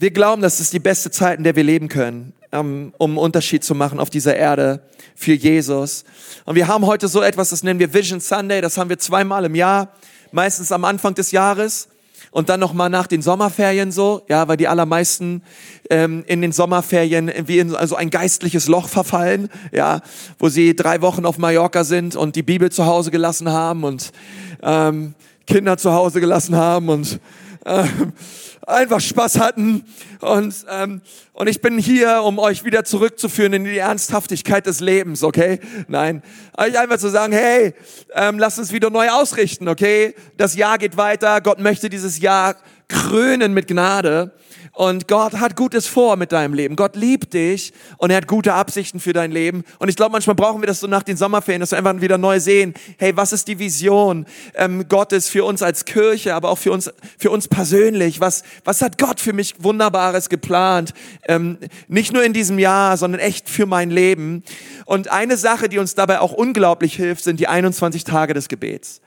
Wir glauben, dass es die beste Zeit, in der wir leben können, ähm, um einen Unterschied zu machen auf dieser Erde für Jesus. Und wir haben heute so etwas, das nennen wir Vision Sunday. Das haben wir zweimal im Jahr, meistens am Anfang des Jahres und dann noch mal nach den Sommerferien so, ja, weil die allermeisten ähm, in den Sommerferien wie in also ein geistliches Loch verfallen, ja, wo sie drei Wochen auf Mallorca sind und die Bibel zu Hause gelassen haben und ähm, Kinder zu Hause gelassen haben und ähm, einfach Spaß hatten. Und, ähm, und ich bin hier, um euch wieder zurückzuführen in die Ernsthaftigkeit des Lebens, okay? Nein, euch einfach zu sagen, hey, ähm, lasst uns wieder neu ausrichten, okay? Das Jahr geht weiter. Gott möchte dieses Jahr krönen mit Gnade. Und Gott hat Gutes vor mit deinem Leben. Gott liebt dich und er hat gute Absichten für dein Leben. Und ich glaube, manchmal brauchen wir das so nach den Sommerferien, dass wir einfach wieder neu sehen. Hey, was ist die Vision ähm, Gottes für uns als Kirche, aber auch für uns, für uns persönlich? Was, was hat Gott für mich Wunderbares geplant? Ähm, nicht nur in diesem Jahr, sondern echt für mein Leben. Und eine Sache, die uns dabei auch unglaublich hilft, sind die 21 Tage des Gebets.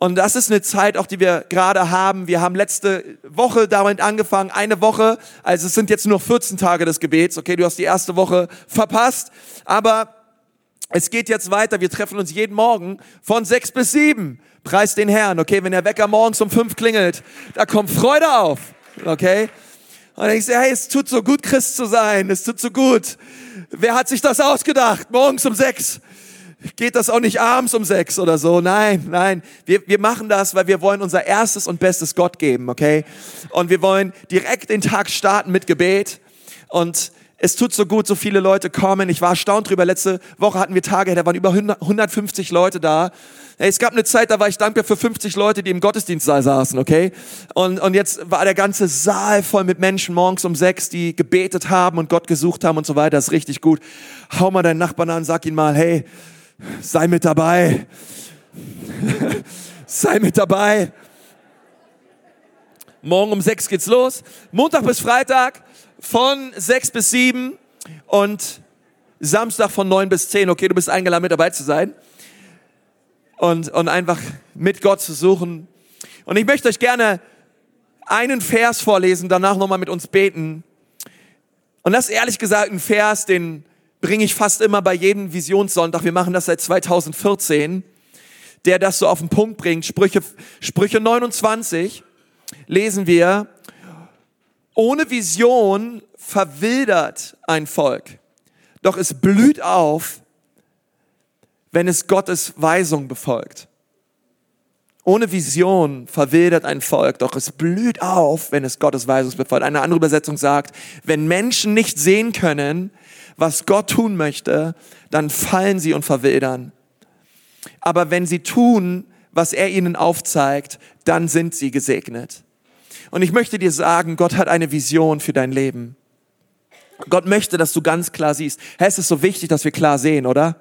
Und das ist eine Zeit, auch die wir gerade haben. Wir haben letzte Woche damit angefangen, eine Woche. Also es sind jetzt nur 14 Tage des Gebets. Okay, du hast die erste Woche verpasst. Aber es geht jetzt weiter. Wir treffen uns jeden Morgen von sechs bis sieben. Preis den Herrn. Okay, wenn der Wecker morgens um fünf klingelt, da kommt Freude auf. Okay? Und ich sage, hey, es tut so gut, Christ zu sein. Es tut so gut. Wer hat sich das ausgedacht? Morgens um sechs geht das auch nicht abends um sechs oder so. Nein, nein. Wir, wir machen das, weil wir wollen unser erstes und bestes Gott geben, okay? Und wir wollen direkt den Tag starten mit Gebet. Und es tut so gut, so viele Leute kommen. Ich war erstaunt drüber. Letzte Woche hatten wir Tage, da waren über 150 Leute da. Es gab eine Zeit, da war ich dankbar für 50 Leute, die im Gottesdienstsaal saßen, okay? Und, und jetzt war der ganze Saal voll mit Menschen morgens um sechs, die gebetet haben und Gott gesucht haben und so weiter. Das ist richtig gut. Hau mal deinen Nachbarn an, sag ihn mal, hey, sei mit dabei. sei mit dabei. Morgen um sechs geht's los. Montag bis Freitag von sechs bis sieben und Samstag von neun bis zehn. Okay, du bist eingeladen, mit dabei zu sein und, und einfach mit Gott zu suchen. Und ich möchte euch gerne einen Vers vorlesen, danach nochmal mit uns beten. Und das ist ehrlich gesagt ein Vers, den bringe ich fast immer bei jedem Visionssonntag, wir machen das seit 2014, der das so auf den Punkt bringt. Sprüche, Sprüche 29 lesen wir, ohne Vision verwildert ein Volk, doch es blüht auf, wenn es Gottes Weisung befolgt. Ohne Vision verwildert ein Volk, doch es blüht auf, wenn es Gottes Weisung befolgt. Eine andere Übersetzung sagt, wenn Menschen nicht sehen können, was Gott tun möchte, dann fallen sie und verwildern. Aber wenn sie tun, was er ihnen aufzeigt, dann sind sie gesegnet. Und ich möchte dir sagen, Gott hat eine Vision für dein Leben. Gott möchte, dass du ganz klar siehst. Es ist so wichtig, dass wir klar sehen, oder?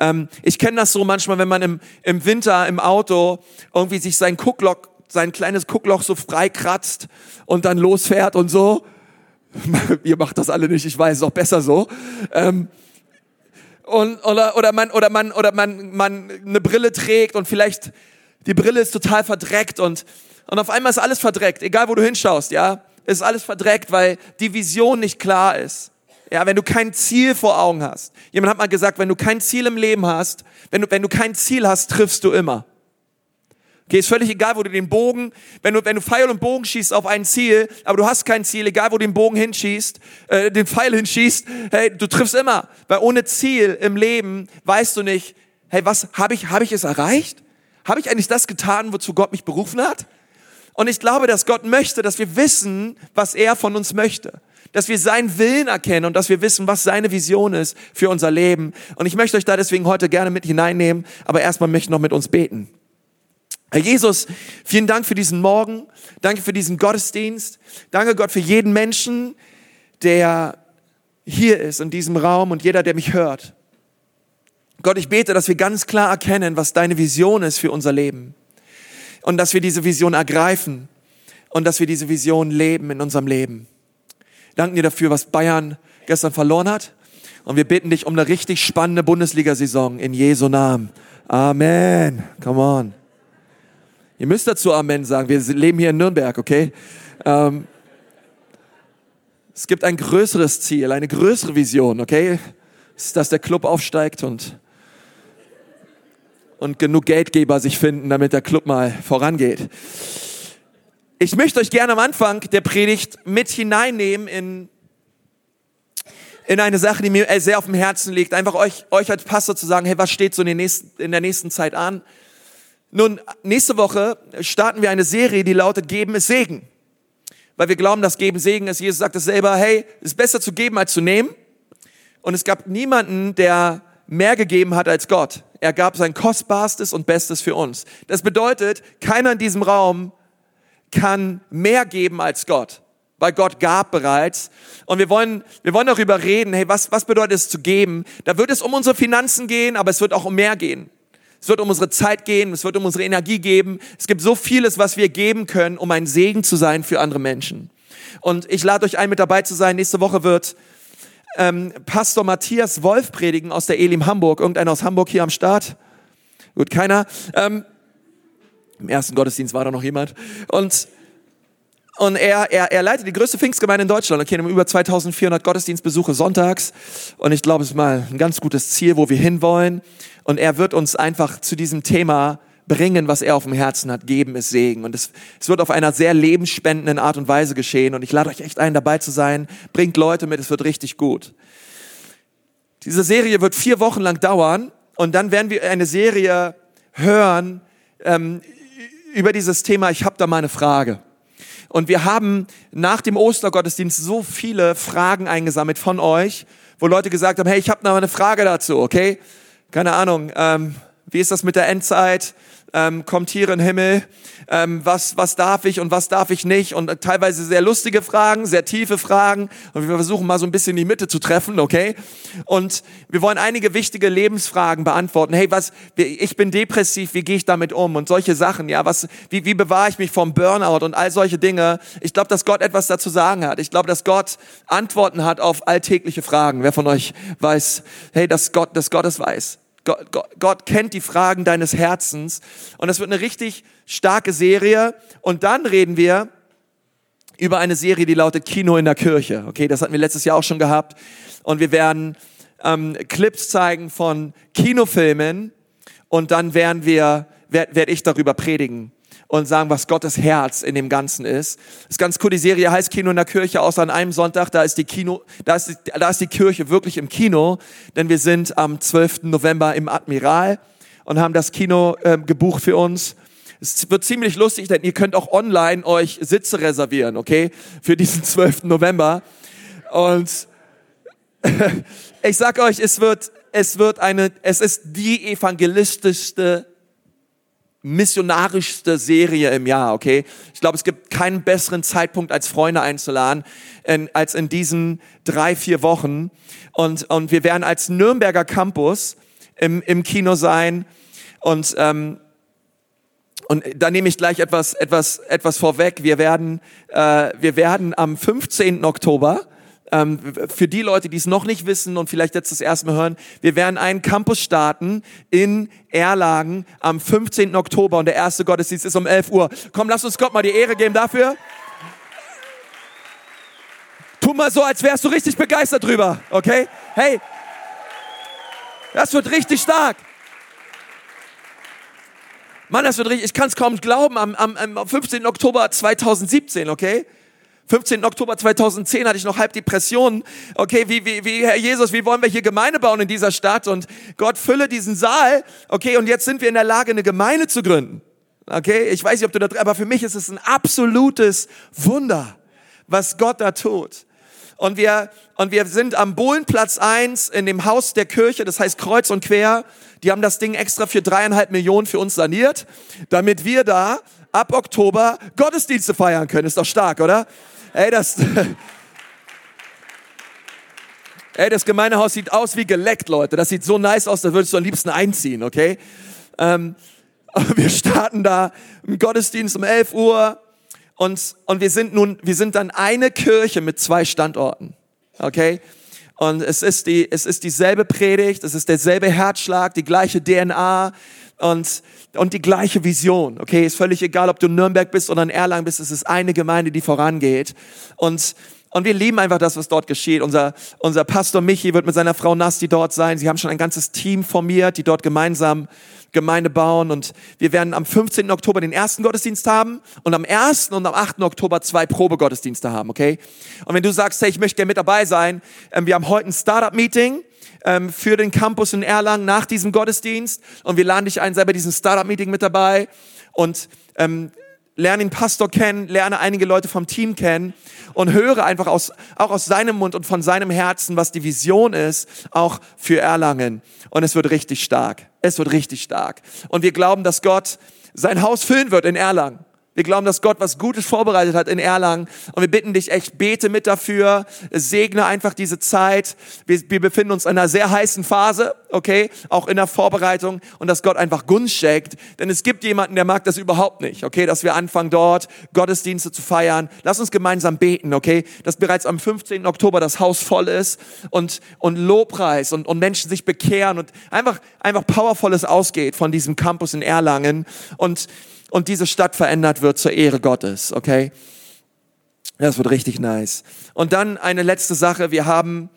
Ähm, ich kenne das so manchmal, wenn man im, im Winter im Auto irgendwie sich sein Kuckloch, sein kleines Kuckloch so frei kratzt und dann losfährt und so. Ihr macht das alle nicht, ich weiß, ist auch besser so. Ähm, und, oder, oder man, oder man, oder man, man eine Brille trägt und vielleicht die Brille ist total verdreckt und, und auf einmal ist alles verdreckt, egal wo du hinschaust, ja, ist alles verdreckt, weil die Vision nicht klar ist. Ja, wenn du kein Ziel vor Augen hast. Jemand hat mal gesagt, wenn du kein Ziel im Leben hast, wenn du, wenn du kein Ziel hast, triffst du immer. Okay, ist völlig egal, wo du den Bogen, wenn du, wenn du Pfeil und Bogen schießt auf ein Ziel, aber du hast kein Ziel, egal wo du den Bogen hinschießt, äh, den Pfeil hinschießt, hey, du triffst immer. Weil ohne Ziel im Leben weißt du nicht, hey, was, habe ich, habe ich es erreicht? Habe ich eigentlich das getan, wozu Gott mich berufen hat? Und ich glaube, dass Gott möchte, dass wir wissen, was er von uns möchte. Dass wir seinen Willen erkennen und dass wir wissen, was seine Vision ist für unser Leben. Und ich möchte euch da deswegen heute gerne mit hineinnehmen, aber erstmal möchte ich noch mit uns beten. Herr Jesus, vielen Dank für diesen Morgen. Danke für diesen Gottesdienst. Danke Gott für jeden Menschen, der hier ist in diesem Raum und jeder, der mich hört. Gott, ich bete, dass wir ganz klar erkennen, was deine Vision ist für unser Leben. Und dass wir diese Vision ergreifen und dass wir diese Vision leben in unserem Leben. Danken dir dafür, was Bayern gestern verloren hat. Und wir bitten dich um eine richtig spannende Bundesliga-Saison in Jesu Namen. Amen. Come on. Ihr müsst dazu Amen sagen. Wir leben hier in Nürnberg, okay? Ähm, Es gibt ein größeres Ziel, eine größere Vision, okay? Es ist, dass der Club aufsteigt und, und genug Geldgeber sich finden, damit der Club mal vorangeht. Ich möchte euch gerne am Anfang der Predigt mit hineinnehmen in, in eine Sache, die mir sehr auf dem Herzen liegt. Einfach euch, euch als Pastor zu sagen, hey, was steht so in, nächsten, in der nächsten Zeit an? Nun, nächste Woche starten wir eine Serie, die lautet Geben ist Segen. Weil wir glauben, dass Geben Segen ist. Jesus sagt es selber, hey, es ist besser zu geben als zu nehmen. Und es gab niemanden, der mehr gegeben hat als Gott. Er gab sein Kostbarstes und Bestes für uns. Das bedeutet, keiner in diesem Raum kann mehr geben als Gott. Weil Gott gab bereits. Und wir wollen, wir wollen darüber reden, hey, was, was bedeutet es zu geben? Da wird es um unsere Finanzen gehen, aber es wird auch um mehr gehen. Es wird um unsere Zeit gehen, es wird um unsere Energie geben. Es gibt so vieles, was wir geben können, um ein Segen zu sein für andere Menschen. Und ich lade euch ein, mit dabei zu sein. Nächste Woche wird ähm, Pastor Matthias Wolf predigen aus der Elim Hamburg. Irgendeiner aus Hamburg hier am Start? Gut, keiner. Ähm, Im ersten Gottesdienst war da noch jemand. Und und er, er, er leitet die größte Pfingstgemeinde in Deutschland. Okay, über 2400 Gottesdienstbesuche sonntags. Und ich glaube, es ist mal ein ganz gutes Ziel, wo wir hinwollen. Und er wird uns einfach zu diesem Thema bringen, was er auf dem Herzen hat. Geben ist Segen. Und es, es wird auf einer sehr lebensspendenden Art und Weise geschehen. Und ich lade euch echt ein, dabei zu sein. Bringt Leute mit, es wird richtig gut. Diese Serie wird vier Wochen lang dauern. Und dann werden wir eine Serie hören ähm, über dieses Thema. Ich habe da mal eine Frage. Und wir haben nach dem Ostergottesdienst so viele Fragen eingesammelt von euch, wo Leute gesagt haben, hey, ich habe noch eine Frage dazu, okay? Keine Ahnung, ähm, wie ist das mit der Endzeit? Ähm, kommt hier in Himmel, ähm, was, was darf ich und was darf ich nicht und teilweise sehr lustige Fragen, sehr tiefe Fragen und wir versuchen mal so ein bisschen die Mitte zu treffen, okay? Und wir wollen einige wichtige Lebensfragen beantworten. Hey, was, ich bin depressiv, wie gehe ich damit um und solche Sachen, ja, was, wie, wie bewahre ich mich vom Burnout und all solche Dinge. Ich glaube, dass Gott etwas dazu sagen hat. Ich glaube, dass Gott Antworten hat auf alltägliche Fragen. Wer von euch weiß, hey, dass Gott, dass Gott es weiß. Gott, Gott, Gott kennt die Fragen deines Herzens. Und das wird eine richtig starke Serie. Und dann reden wir über eine Serie, die lautet Kino in der Kirche. Okay, das hatten wir letztes Jahr auch schon gehabt. Und wir werden ähm, Clips zeigen von Kinofilmen. Und dann werden wir, werde werd ich darüber predigen und sagen, was Gottes Herz in dem Ganzen ist. Das ist ganz cool, die Serie heißt Kino in der Kirche, außer an einem Sonntag, da ist die Kino, da ist, die, da ist die Kirche wirklich im Kino, denn wir sind am 12. November im Admiral und haben das Kino äh, gebucht für uns. Es wird ziemlich lustig, denn ihr könnt auch online euch Sitze reservieren, okay, für diesen 12. November. Und ich sag euch, es wird, es wird eine, es ist die evangelistischste missionarischste Serie im Jahr, okay? Ich glaube, es gibt keinen besseren Zeitpunkt, als Freunde einzuladen, in, als in diesen drei, vier Wochen. Und, und wir werden als Nürnberger Campus im, im Kino sein. Und, ähm, und da nehme ich gleich etwas, etwas, etwas vorweg. Wir werden, äh, wir werden am 15. Oktober ähm, für die Leute, die es noch nicht wissen und vielleicht jetzt das erste Mal hören, wir werden einen Campus starten in Erlagen am 15. Oktober und der erste Gottesdienst ist um 11 Uhr. Komm, lass uns Gott mal die Ehre geben dafür. Tu mal so, als wärst du richtig begeistert drüber, okay? Hey, das wird richtig stark. Mann, das wird richtig, ich kann es kaum glauben, am, am, am 15. Oktober 2017, okay? 15. Oktober 2010 hatte ich noch halb Depressionen. Okay, wie, wie, wie, Herr Jesus, wie wollen wir hier Gemeinde bauen in dieser Stadt? Und Gott fülle diesen Saal. Okay, und jetzt sind wir in der Lage, eine Gemeinde zu gründen. Okay, ich weiß nicht, ob du da, aber für mich ist es ein absolutes Wunder, was Gott da tut. Und wir, und wir sind am Bohlenplatz 1 in dem Haus der Kirche, das heißt Kreuz und Quer. Die haben das Ding extra für dreieinhalb Millionen für uns saniert, damit wir da ab Oktober Gottesdienste feiern können. Ist doch stark, oder? Ey, das, ey, das Gemeindehaus sieht aus wie geleckt, Leute. Das sieht so nice aus, da würdest du am liebsten einziehen, okay? Ähm, wir starten da im Gottesdienst um 11 Uhr und, und wir sind nun, wir sind dann eine Kirche mit zwei Standorten, okay? Und es ist die, es ist dieselbe Predigt, es ist derselbe Herzschlag, die gleiche DNA und und die gleiche Vision. Okay, ist völlig egal, ob du in Nürnberg bist oder in Erlangen bist, es ist eine Gemeinde, die vorangeht. Und, Und wir lieben einfach das, was dort geschieht. Unser, unser Pastor Michi wird mit seiner Frau Nasti dort sein. Sie haben schon ein ganzes Team formiert, die dort gemeinsam Gemeinde bauen. Und wir werden am 15. Oktober den ersten Gottesdienst haben und am 1. und am 8. Oktober zwei Probegottesdienste haben, okay? Und wenn du sagst, hey, ich möchte gerne mit dabei sein, ähm, wir haben heute ein Startup-Meeting ähm, für den Campus in Erlangen nach diesem Gottesdienst und wir laden dich ein, sei bei diesem Startup-Meeting mit dabei und ähm, lerne den Pastor kennen, lerne einige Leute vom Team kennen und höre einfach aus, auch aus seinem Mund und von seinem Herzen, was die Vision ist, auch für Erlangen. Und es wird richtig stark. Es wird richtig stark. Und wir glauben, dass Gott sein Haus füllen wird in Erlangen. Wir glauben, dass Gott was Gutes vorbereitet hat in Erlangen. Und wir bitten dich echt, bete mit dafür, segne einfach diese Zeit. Wir, wir befinden uns in einer sehr heißen Phase, okay? Auch in der Vorbereitung. Und dass Gott einfach Gunst schenkt. Denn es gibt jemanden, der mag das überhaupt nicht, okay? Dass wir anfangen dort Gottesdienste zu feiern. Lass uns gemeinsam beten, okay? Dass bereits am 15. Oktober das Haus voll ist und, und Lobpreis und, und Menschen sich bekehren und einfach, einfach powervolles ausgeht von diesem Campus in Erlangen. Und und diese Stadt verändert wird zur Ehre Gottes, okay? Das wird richtig nice. Und dann eine letzte Sache. Wir haben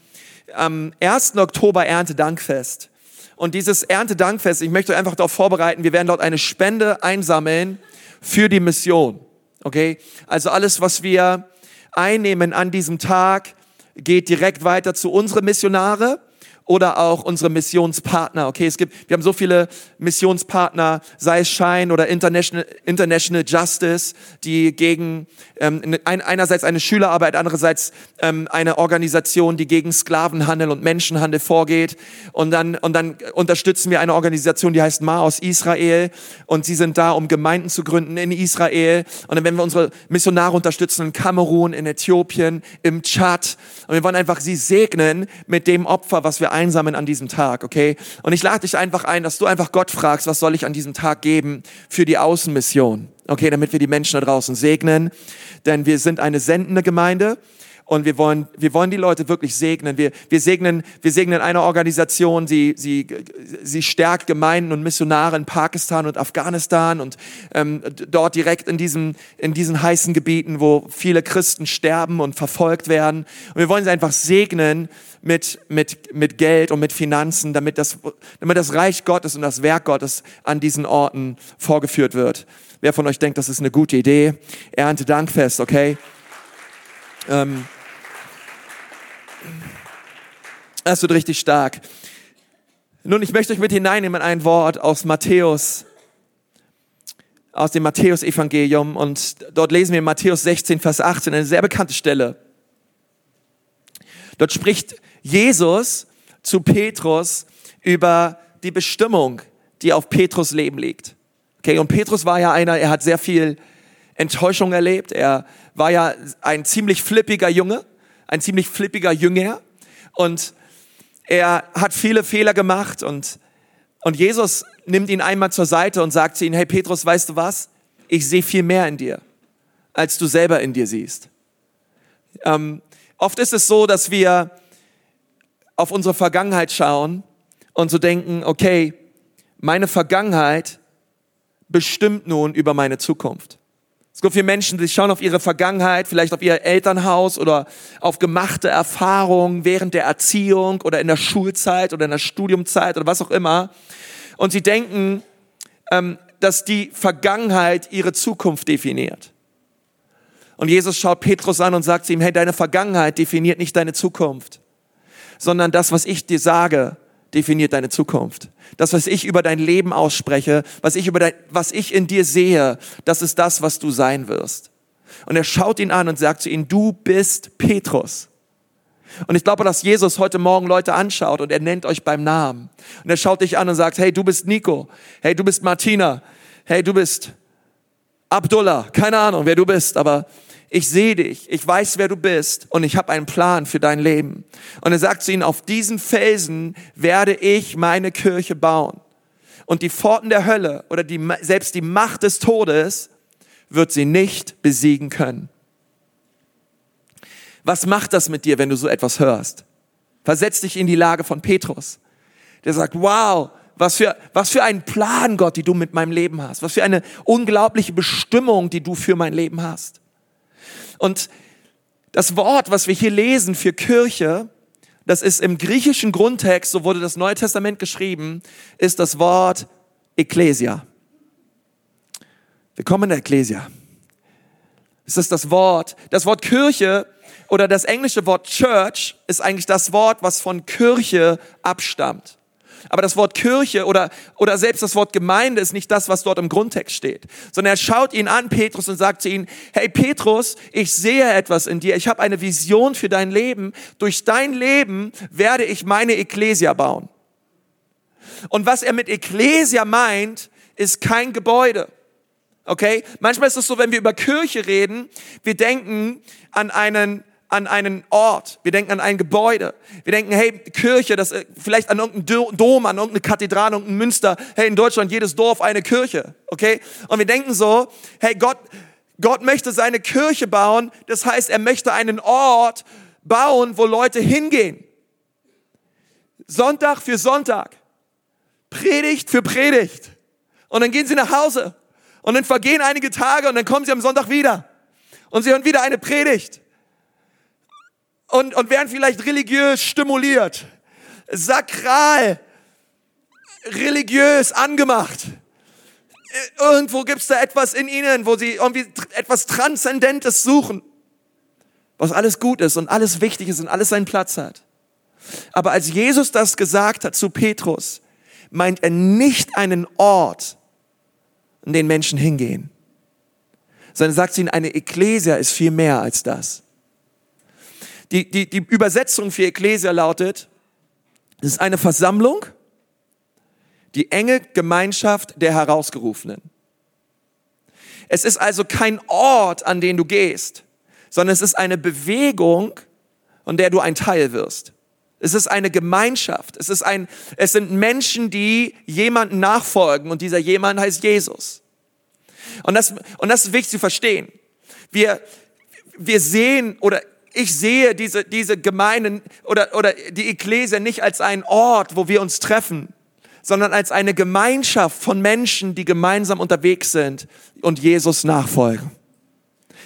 am 1. Oktober Erntedankfest. Und dieses Erntedankfest, ich möchte einfach darauf vorbereiten, wir werden dort eine Spende einsammeln für die Mission. Okay? Also alles, was wir einnehmen an diesem Tag, geht direkt weiter zu unseren Missionare oder auch unsere Missionspartner. Okay, es gibt, wir haben so viele Missionspartner, sei es Shine oder International, International Justice, die gegen ähm, ein, einerseits eine Schülerarbeit, andererseits ähm, eine Organisation, die gegen Sklavenhandel und Menschenhandel vorgeht. Und dann, und dann unterstützen wir eine Organisation, die heißt Ma aus Israel. Und sie sind da, um Gemeinden zu gründen in Israel. Und dann werden wir unsere Missionare unterstützen in Kamerun, in Äthiopien, im Tschad. Und wir wollen einfach sie segnen mit dem Opfer, was wir einsammeln an diesem Tag, okay? Und ich lade dich einfach ein, dass du einfach Gott fragst, was soll ich an diesem Tag geben für die Außenmission, okay? Damit wir die Menschen da draußen segnen, denn wir sind eine sendende Gemeinde und wir wollen, wir wollen die Leute wirklich segnen. Wir, wir segnen, wir segnen eine Organisation, sie, sie, sie stärkt Gemeinden und Missionare in Pakistan und Afghanistan und ähm, dort direkt in diesen, in diesen heißen Gebieten, wo viele Christen sterben und verfolgt werden. Und wir wollen sie einfach segnen mit, mit, mit Geld und mit Finanzen, damit das, damit das Reich Gottes und das Werk Gottes an diesen Orten vorgeführt wird. Wer von euch denkt, das ist eine gute Idee? Ernte Dankfest, okay? Ähm, das wird richtig stark. Nun, ich möchte euch mit hineinnehmen in ein Wort aus Matthäus, aus dem Matthäus-Evangelium. Und dort lesen wir in Matthäus 16, Vers 18, eine sehr bekannte Stelle. Dort spricht Jesus zu Petrus über die Bestimmung, die auf Petrus Leben liegt. Okay, und Petrus war ja einer, er hat sehr viel Enttäuschung erlebt. Er war ja ein ziemlich flippiger Junge, ein ziemlich flippiger Jünger. Und er hat viele Fehler gemacht und, und Jesus nimmt ihn einmal zur Seite und sagt zu ihm, hey Petrus, weißt du was? Ich sehe viel mehr in dir, als du selber in dir siehst. Ähm, oft ist es so, dass wir auf unsere Vergangenheit schauen und so denken, okay, meine Vergangenheit bestimmt nun über meine Zukunft. Es gibt viele Menschen, die schauen auf ihre Vergangenheit, vielleicht auf ihr Elternhaus oder auf gemachte Erfahrungen während der Erziehung oder in der Schulzeit oder in der Studiumzeit oder was auch immer. Und sie denken, ähm, dass die Vergangenheit ihre Zukunft definiert. Und Jesus schaut Petrus an und sagt zu ihm, hey, deine Vergangenheit definiert nicht deine Zukunft, sondern das, was ich dir sage, definiert deine Zukunft. Das, was ich über dein Leben ausspreche, was ich über dein, was ich in dir sehe, das ist das, was du sein wirst. Und er schaut ihn an und sagt zu ihm, du bist Petrus. Und ich glaube, dass Jesus heute Morgen Leute anschaut und er nennt euch beim Namen. Und er schaut dich an und sagt, hey, du bist Nico. Hey, du bist Martina. Hey, du bist Abdullah. Keine Ahnung, wer du bist, aber ich sehe dich, ich weiß, wer du bist und ich habe einen Plan für dein Leben. Und er sagt zu ihnen, auf diesen Felsen werde ich meine Kirche bauen. Und die Pforten der Hölle oder die, selbst die Macht des Todes wird sie nicht besiegen können. Was macht das mit dir, wenn du so etwas hörst? Versetz dich in die Lage von Petrus. Der sagt, wow, was für, was für ein Plan, Gott, die du mit meinem Leben hast. Was für eine unglaubliche Bestimmung, die du für mein Leben hast. Und Das Wort, was wir hier lesen für Kirche, das ist im griechischen Grundtext, so wurde das Neue Testament geschrieben, ist das Wort Ecclesia. Willkommen in der Ecclesia. Es ist das Wort. Das Wort Kirche oder das englische Wort Church ist eigentlich das Wort, was von Kirche abstammt. Aber das Wort Kirche oder, oder selbst das Wort Gemeinde ist nicht das, was dort im Grundtext steht, sondern er schaut ihn an, Petrus, und sagt zu ihm, hey Petrus, ich sehe etwas in dir, ich habe eine Vision für dein Leben, durch dein Leben werde ich meine Ekklesia bauen. Und was er mit Ekklesia meint, ist kein Gebäude. Okay? Manchmal ist es so, wenn wir über Kirche reden, wir denken an einen an einen Ort, wir denken an ein Gebäude, wir denken, hey, Kirche, das, äh, vielleicht an irgendeinen Dom, an irgendeine Kathedrale, irgendein Münster, hey, in Deutschland jedes Dorf eine Kirche, okay? Und wir denken so, hey, Gott, Gott möchte seine Kirche bauen, das heißt, er möchte einen Ort bauen, wo Leute hingehen. Sonntag für Sonntag, Predigt für Predigt. Und dann gehen sie nach Hause. Und dann vergehen einige Tage und dann kommen sie am Sonntag wieder. Und sie hören wieder eine Predigt und, und werden vielleicht religiös stimuliert, sakral, religiös angemacht. Irgendwo gibt es da etwas in ihnen, wo sie irgendwie etwas Transzendentes suchen, was alles gut ist und alles wichtig ist und alles seinen Platz hat. Aber als Jesus das gesagt hat zu Petrus, meint er nicht einen Ort, an den Menschen hingehen, sondern sagt ihnen, eine Ekklesia ist viel mehr als das. Die, die, die Übersetzung für Ekklesia lautet, es ist eine Versammlung, die enge Gemeinschaft der Herausgerufenen. Es ist also kein Ort, an den du gehst, sondern es ist eine Bewegung, an der du ein Teil wirst. Es ist eine Gemeinschaft. Es ist ein, es sind Menschen, die jemanden nachfolgen und dieser jemand heißt Jesus. Und das, und das ist wichtig zu verstehen. Wir, wir sehen oder ich sehe diese, diese Gemeinden oder, oder die Ekklesia nicht als einen Ort, wo wir uns treffen, sondern als eine Gemeinschaft von Menschen, die gemeinsam unterwegs sind und Jesus nachfolgen.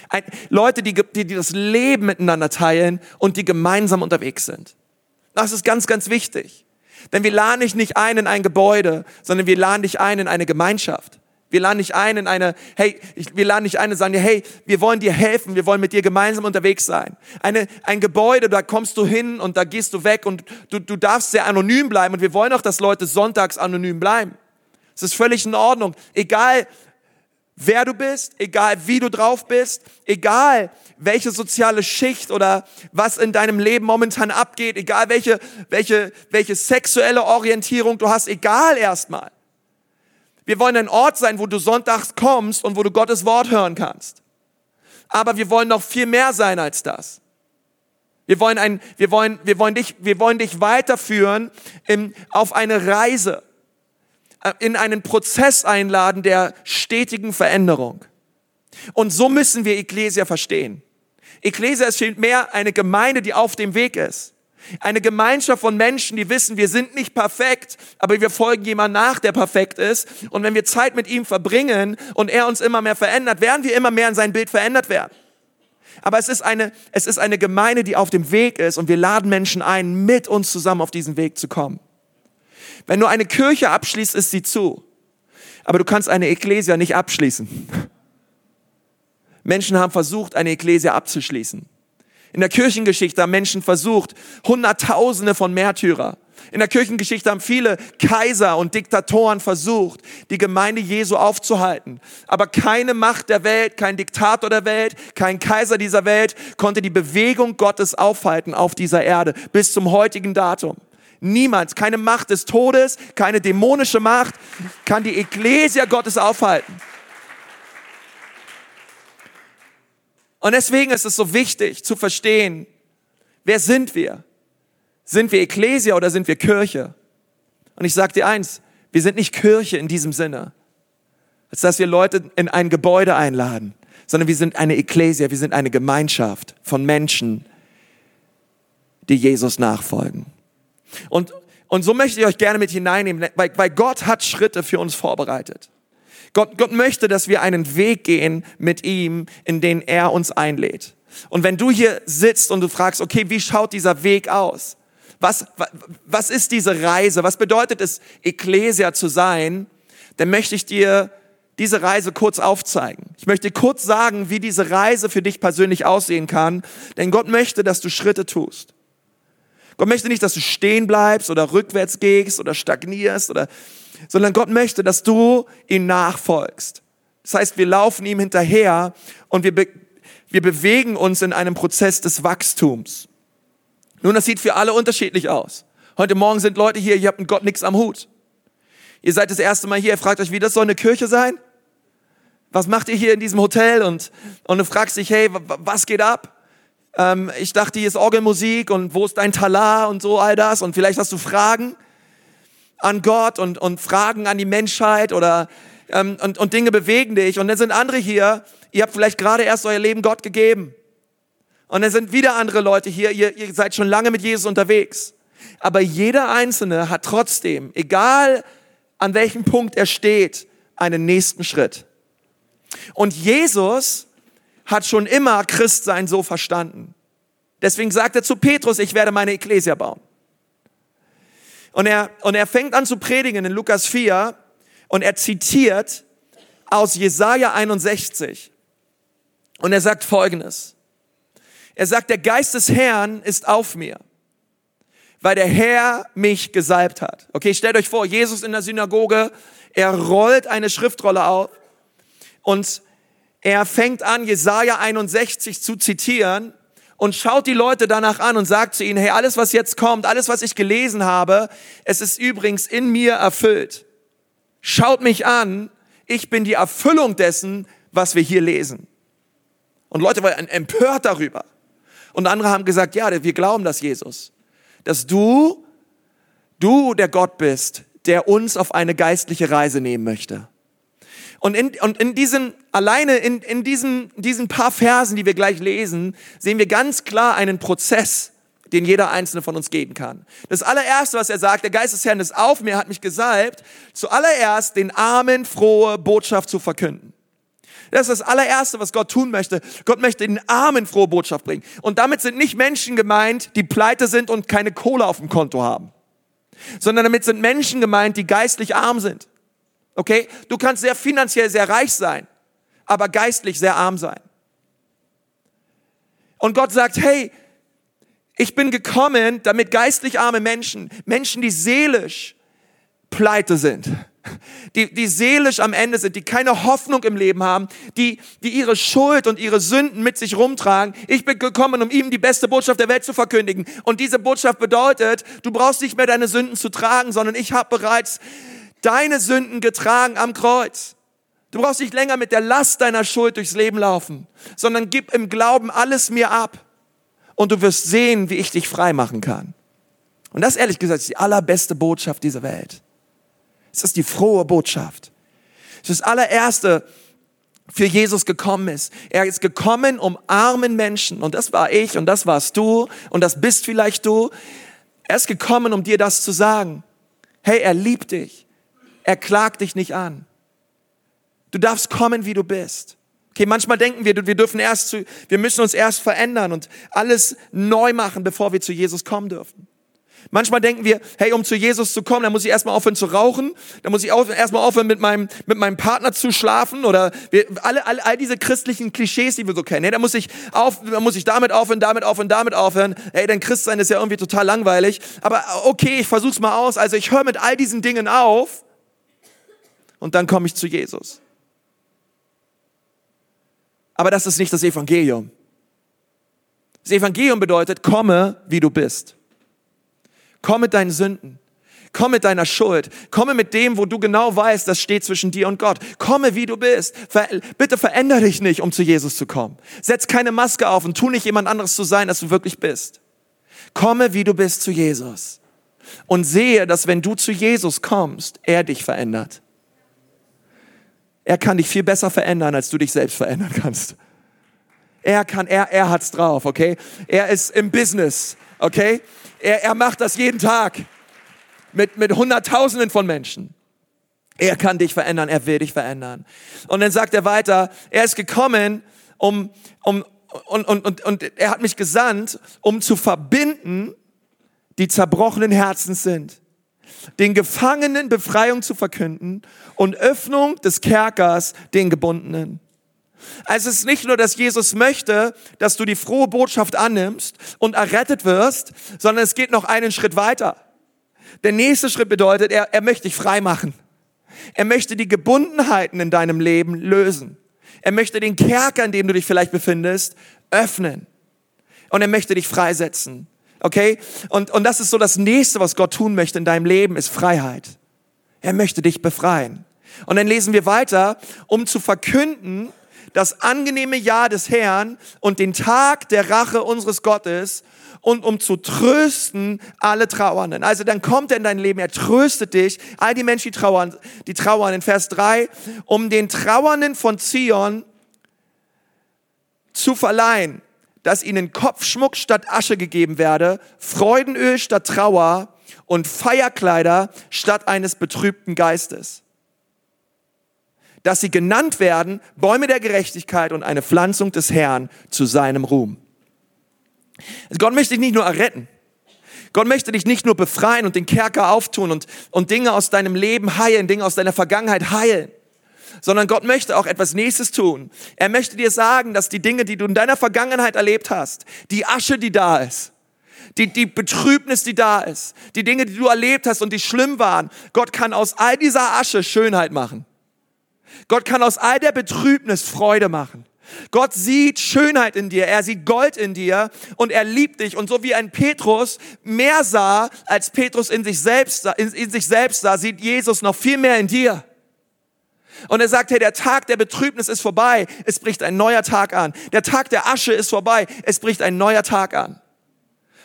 Ein, Leute, die, die, die das Leben miteinander teilen und die gemeinsam unterwegs sind. Das ist ganz, ganz wichtig. Denn wir laden dich nicht ein in ein Gebäude, sondern wir laden dich ein in eine Gemeinschaft. Wir laden dich ein in eine, hey, wir laden dich ein und sagen dir, hey, wir wollen dir helfen, wir wollen mit dir gemeinsam unterwegs sein. Eine, ein Gebäude, da kommst du hin und da gehst du weg und du, du darfst sehr anonym bleiben und wir wollen auch, dass Leute sonntags anonym bleiben. Es ist völlig in Ordnung. Egal, wer du bist, egal wie du drauf bist, egal welche soziale Schicht oder was in deinem Leben momentan abgeht, egal welche, welche, welche sexuelle Orientierung du hast, egal erstmal. Wir wollen ein Ort sein, wo du sonntags kommst und wo du Gottes Wort hören kannst. Aber wir wollen noch viel mehr sein als das. Wir wollen, ein, wir wollen, wir wollen, dich, wir wollen dich weiterführen in, auf eine Reise, äh, in einen Prozess einladen der stetigen Veränderung. Und so müssen wir Ecclesia verstehen. Ecclesia ist viel mehr eine Gemeinde, die auf dem Weg ist. Eine Gemeinschaft von Menschen, die wissen, wir sind nicht perfekt, aber wir folgen jemand nach, der perfekt ist. Und wenn wir Zeit mit ihm verbringen und er uns immer mehr verändert, werden wir immer mehr in sein Bild verändert werden. Aber es ist eine, es ist eine Gemeinde, die auf dem Weg ist und wir laden Menschen ein, mit uns zusammen auf diesen Weg zu kommen. Wenn du eine Kirche abschließt, ist sie zu. Aber du kannst eine Ekklesia nicht abschließen. Menschen haben versucht, eine Ekklesia abzuschließen. In der Kirchengeschichte haben Menschen versucht, Hunderttausende von Märtyrer. In der Kirchengeschichte haben viele Kaiser und Diktatoren versucht, die Gemeinde Jesu aufzuhalten. Aber keine Macht der Welt, kein Diktator der Welt, kein Kaiser dieser Welt konnte die Bewegung Gottes aufhalten auf dieser Erde bis zum heutigen Datum. Niemand, keine Macht des Todes, keine dämonische Macht kann die Ekklesia Gottes aufhalten. Und deswegen ist es so wichtig zu verstehen, wer sind wir? Sind wir Ekklesia oder sind wir Kirche? Und ich sage dir eins, wir sind nicht Kirche in diesem Sinne, als dass wir Leute in ein Gebäude einladen, sondern wir sind eine Ekklesia, wir sind eine Gemeinschaft von Menschen, die Jesus nachfolgen. Und, und so möchte ich euch gerne mit hineinnehmen, weil, weil Gott hat Schritte für uns vorbereitet. Gott, Gott möchte, dass wir einen Weg gehen mit ihm, in den er uns einlädt. Und wenn du hier sitzt und du fragst, okay, wie schaut dieser Weg aus? Was, was ist diese Reise? Was bedeutet es, Ecclesia zu sein? Dann möchte ich dir diese Reise kurz aufzeigen. Ich möchte kurz sagen, wie diese Reise für dich persönlich aussehen kann. Denn Gott möchte, dass du Schritte tust. Gott möchte nicht, dass du stehen bleibst oder rückwärts gehst oder stagnierst oder, sondern Gott möchte, dass du ihm nachfolgst. Das heißt, wir laufen ihm hinterher und wir, be wir bewegen uns in einem Prozess des Wachstums. Nun, das sieht für alle unterschiedlich aus. Heute Morgen sind Leute hier, ihr habt mit Gott nichts am Hut. Ihr seid das erste Mal hier, ihr fragt euch, wie das soll eine Kirche sein? Was macht ihr hier in diesem Hotel? Und, und du fragst dich, hey, was geht ab? Ähm, ich dachte, hier ist Orgelmusik und wo ist dein Talar und so all das. Und vielleicht hast du Fragen an Gott und, und Fragen an die Menschheit oder ähm, und, und Dinge bewegen dich. Und dann sind andere hier, ihr habt vielleicht gerade erst euer Leben Gott gegeben. Und dann sind wieder andere Leute hier, ihr, ihr seid schon lange mit Jesus unterwegs. Aber jeder Einzelne hat trotzdem, egal an welchem Punkt er steht, einen nächsten Schritt. Und Jesus hat schon immer Christsein so verstanden. Deswegen sagt er zu Petrus, ich werde meine Ekklesia bauen. Und er, und er fängt an zu predigen in Lukas 4 und er zitiert aus Jesaja 61. Und er sagt Folgendes. Er sagt, der Geist des Herrn ist auf mir, weil der Herr mich gesalbt hat. Okay, stellt euch vor, Jesus in der Synagoge, er rollt eine Schriftrolle auf und er fängt an, Jesaja 61 zu zitieren und schaut die Leute danach an und sagt zu ihnen, hey, alles, was jetzt kommt, alles, was ich gelesen habe, es ist übrigens in mir erfüllt. Schaut mich an, ich bin die Erfüllung dessen, was wir hier lesen. Und Leute waren empört darüber. Und andere haben gesagt, ja, wir glauben das, Jesus. Dass du, du der Gott bist, der uns auf eine geistliche Reise nehmen möchte. Und in, und in diesen, alleine in, in diesen, diesen paar Versen, die wir gleich lesen, sehen wir ganz klar einen Prozess, den jeder einzelne von uns gehen kann. Das allererste, was er sagt, der Geist des Herrn ist auf mir, hat mich gesalbt, zuallererst den Armen frohe Botschaft zu verkünden. Das ist das allererste, was Gott tun möchte. Gott möchte den Armen frohe Botschaft bringen. Und damit sind nicht Menschen gemeint, die pleite sind und keine Kohle auf dem Konto haben. Sondern damit sind Menschen gemeint, die geistlich arm sind. Okay? Du kannst sehr finanziell sehr reich sein, aber geistlich sehr arm sein. Und Gott sagt, hey, ich bin gekommen, damit geistlich arme Menschen, Menschen, die seelisch pleite sind, die, die seelisch am Ende sind, die keine Hoffnung im Leben haben, die, die ihre Schuld und ihre Sünden mit sich rumtragen. Ich bin gekommen, um ihm die beste Botschaft der Welt zu verkündigen. Und diese Botschaft bedeutet, du brauchst nicht mehr deine Sünden zu tragen, sondern ich habe bereits deine Sünden getragen am Kreuz. Du brauchst nicht länger mit der Last deiner Schuld durchs Leben laufen, sondern gib im Glauben alles mir ab. Und du wirst sehen, wie ich dich frei machen kann. Und das ehrlich gesagt ist die allerbeste Botschaft dieser Welt. Es ist die frohe Botschaft. Es ist das allererste, für Jesus gekommen ist. Er ist gekommen, um armen Menschen, und das war ich, und das warst du, und das bist vielleicht du. Er ist gekommen, um dir das zu sagen. Hey, er liebt dich. Er klagt dich nicht an. Du darfst kommen, wie du bist. Okay, manchmal denken wir, wir dürfen erst zu, wir müssen uns erst verändern und alles neu machen, bevor wir zu Jesus kommen dürfen. Manchmal denken wir, hey, um zu Jesus zu kommen, dann muss ich erstmal aufhören zu rauchen, dann muss ich erstmal aufhören, mit meinem, mit meinem Partner zu schlafen oder wir, alle, alle, all diese christlichen Klischees, die wir so kennen. Hey, dann muss ich auf, dann muss ich damit aufhören, damit aufhören, damit aufhören. Hey, denn Christsein ist ja irgendwie total langweilig. Aber okay, ich versuch's mal aus. Also ich höre mit all diesen Dingen auf und dann komme ich zu Jesus. Aber das ist nicht das Evangelium. Das Evangelium bedeutet, komme, wie du bist. Komm mit deinen Sünden. Komm mit deiner Schuld. Komme mit dem, wo du genau weißt, das steht zwischen dir und Gott. Komme, wie du bist. Ver bitte verändere dich nicht, um zu Jesus zu kommen. Setz keine Maske auf und tu nicht jemand anderes zu sein, als du wirklich bist. Komme, wie du bist, zu Jesus. Und sehe, dass wenn du zu Jesus kommst, er dich verändert. Er kann dich viel besser verändern, als du dich selbst verändern kannst. Er kann, er, er hat's drauf, okay? Er ist im Business, okay? Er, er macht das jeden Tag mit, mit Hunderttausenden von Menschen. Er kann dich verändern, er will dich verändern. Und dann sagt er weiter, er ist gekommen, um, um, und, und, und, und er hat mich gesandt, um zu verbinden, die zerbrochenen Herzens sind, den Gefangenen Befreiung zu verkünden und Öffnung des Kerkers den Gebundenen. Also es ist nicht nur, dass Jesus möchte, dass du die frohe Botschaft annimmst und errettet wirst, sondern es geht noch einen Schritt weiter. Der nächste Schritt bedeutet, er, er möchte dich frei machen. Er möchte die Gebundenheiten in deinem Leben lösen. Er möchte den Kerker, in dem du dich vielleicht befindest, öffnen. Und er möchte dich freisetzen. Okay? Und, und das ist so das nächste, was Gott tun möchte in deinem Leben, ist Freiheit. Er möchte dich befreien. Und dann lesen wir weiter, um zu verkünden, das angenehme Jahr des Herrn und den Tag der Rache unseres Gottes und um zu trösten alle Trauernden. Also dann kommt er in dein Leben, er tröstet dich, all die Menschen, die trauern, die trauern in Vers 3, um den Trauernden von Zion zu verleihen, dass ihnen Kopfschmuck statt Asche gegeben werde, Freudenöl statt Trauer und Feierkleider statt eines betrübten Geistes. Dass sie genannt werden Bäume der Gerechtigkeit und eine Pflanzung des Herrn zu seinem Ruhm. Also Gott möchte dich nicht nur erretten. Gott möchte dich nicht nur befreien und den Kerker auftun und, und Dinge aus deinem Leben heilen, Dinge aus deiner Vergangenheit heilen, sondern Gott möchte auch etwas Nächstes tun. Er möchte dir sagen, dass die Dinge, die du in deiner Vergangenheit erlebt hast, die Asche, die da ist, die, die Betrübnis, die da ist, die Dinge, die du erlebt hast und die schlimm waren, Gott kann aus all dieser Asche Schönheit machen. Gott kann aus all der Betrübnis Freude machen. Gott sieht Schönheit in dir, er sieht Gold in dir und er liebt dich. Und so wie ein Petrus mehr sah, als Petrus in sich selbst in, in sich selbst sah, sieht Jesus noch viel mehr in dir. Und er sagt, hey, der Tag der Betrübnis ist vorbei, es bricht ein neuer Tag an. Der Tag der Asche ist vorbei, es bricht ein neuer Tag an.